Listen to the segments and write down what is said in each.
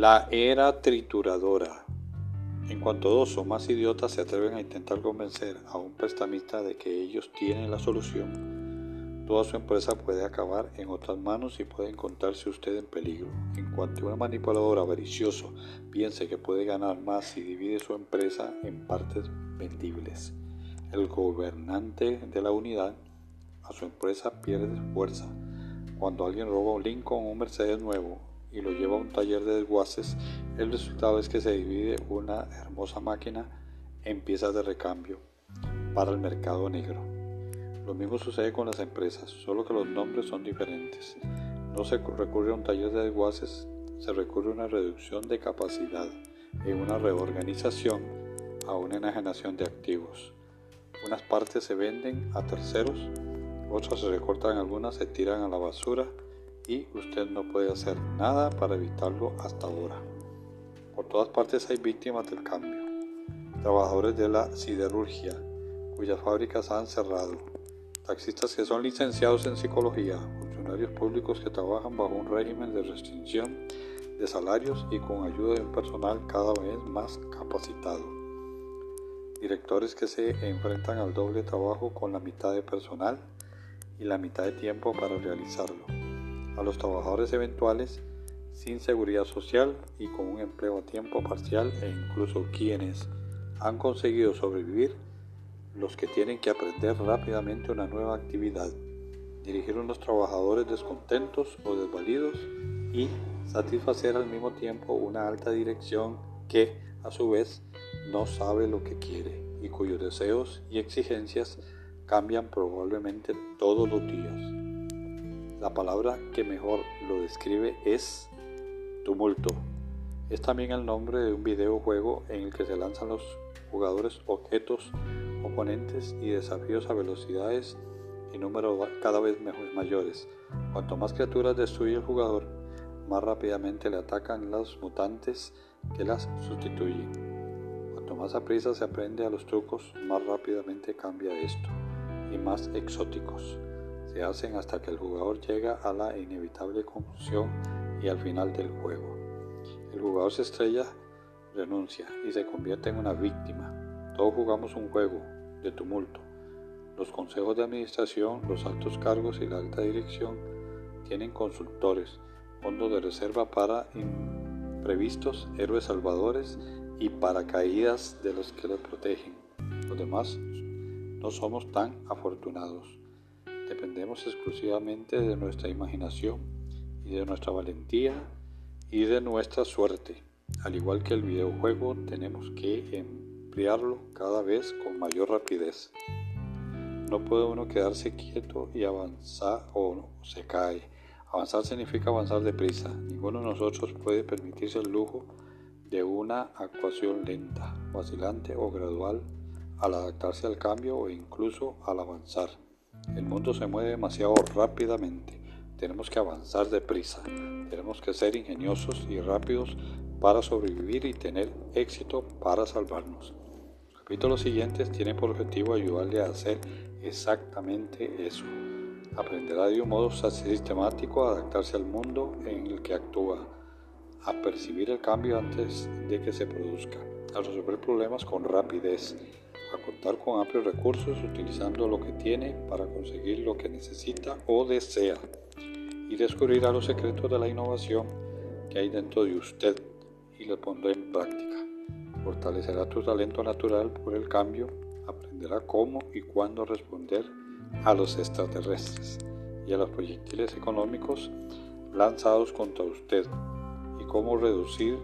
La era trituradora. En cuanto dos o más idiotas se atreven a intentar convencer a un prestamista de que ellos tienen la solución, toda su empresa puede acabar en otras manos y puede encontrarse usted en peligro. En cuanto un manipulador avaricioso piense que puede ganar más y divide su empresa en partes vendibles, el gobernante de la unidad a su empresa pierde fuerza. Cuando alguien roba un Lincoln o un Mercedes nuevo y lo lleva a un taller de desguaces, el resultado es que se divide una hermosa máquina en piezas de recambio para el mercado negro. Lo mismo sucede con las empresas, solo que los nombres son diferentes. No se recurre a un taller de desguaces, se recurre a una reducción de capacidad y una reorganización a una enajenación de activos. Unas partes se venden a terceros, otras se recortan, algunas se tiran a la basura y usted no puede hacer nada para evitarlo hasta ahora. Por todas partes hay víctimas del cambio. Trabajadores de la siderurgia, cuyas fábricas han cerrado. Taxistas que son licenciados en psicología, funcionarios públicos que trabajan bajo un régimen de restricción de salarios y con ayuda de un personal cada vez más capacitado. Directores que se enfrentan al doble trabajo con la mitad de personal y la mitad de tiempo para realizarlo a los trabajadores eventuales sin seguridad social y con un empleo a tiempo parcial e incluso quienes han conseguido sobrevivir, los que tienen que aprender rápidamente una nueva actividad, dirigir unos trabajadores descontentos o desvalidos y satisfacer al mismo tiempo una alta dirección que, a su vez, no sabe lo que quiere y cuyos deseos y exigencias cambian probablemente todos los días. La palabra que mejor lo describe es tumulto. Es también el nombre de un videojuego en el que se lanzan los jugadores objetos, oponentes y desafíos a velocidades y números cada vez mayores. Cuanto más criaturas destruye el jugador, más rápidamente le atacan los mutantes que las sustituyen. Cuanto más a prisa se aprende a los trucos, más rápidamente cambia esto y más exóticos se hacen hasta que el jugador llega a la inevitable conclusión y al final del juego. El jugador se estrella, renuncia y se convierte en una víctima. Todos jugamos un juego de tumulto. Los consejos de administración, los altos cargos y la alta dirección tienen consultores, fondos de reserva para imprevistos, héroes salvadores y paracaídas de los que los protegen. Los demás no somos tan afortunados. Dependemos exclusivamente de nuestra imaginación y de nuestra valentía y de nuestra suerte. Al igual que el videojuego, tenemos que emplearlo cada vez con mayor rapidez. No puede uno quedarse quieto y avanzar o se cae. Avanzar significa avanzar deprisa. Ninguno de nosotros puede permitirse el lujo de una actuación lenta, vacilante o gradual al adaptarse al cambio o incluso al avanzar. El mundo se mueve demasiado rápidamente. Tenemos que avanzar deprisa. Tenemos que ser ingeniosos y rápidos para sobrevivir y tener éxito para salvarnos. Los capítulos siguientes tienen por objetivo ayudarle a hacer exactamente eso. Aprenderá de un modo sistemático a adaptarse al mundo en el que actúa, a percibir el cambio antes de que se produzca, a resolver problemas con rapidez, a contar con amplios recursos utilizando lo que tiene para conseguir lo que necesita o desea y descubrirá los secretos de la innovación que hay dentro de usted y lo pondrá en práctica. Fortalecerá tu talento natural por el cambio, aprenderá cómo y cuándo responder a los extraterrestres y a los proyectiles económicos lanzados contra usted y cómo reducir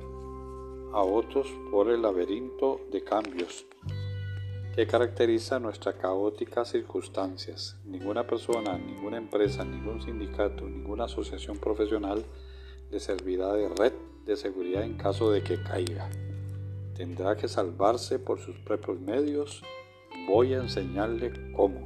a otros por el laberinto de cambios que caracteriza nuestras caóticas circunstancias. Ninguna persona, ninguna empresa, ningún sindicato, ninguna asociación profesional le servirá de red de seguridad en caso de que caiga. Tendrá que salvarse por sus propios medios. Voy a enseñarle cómo.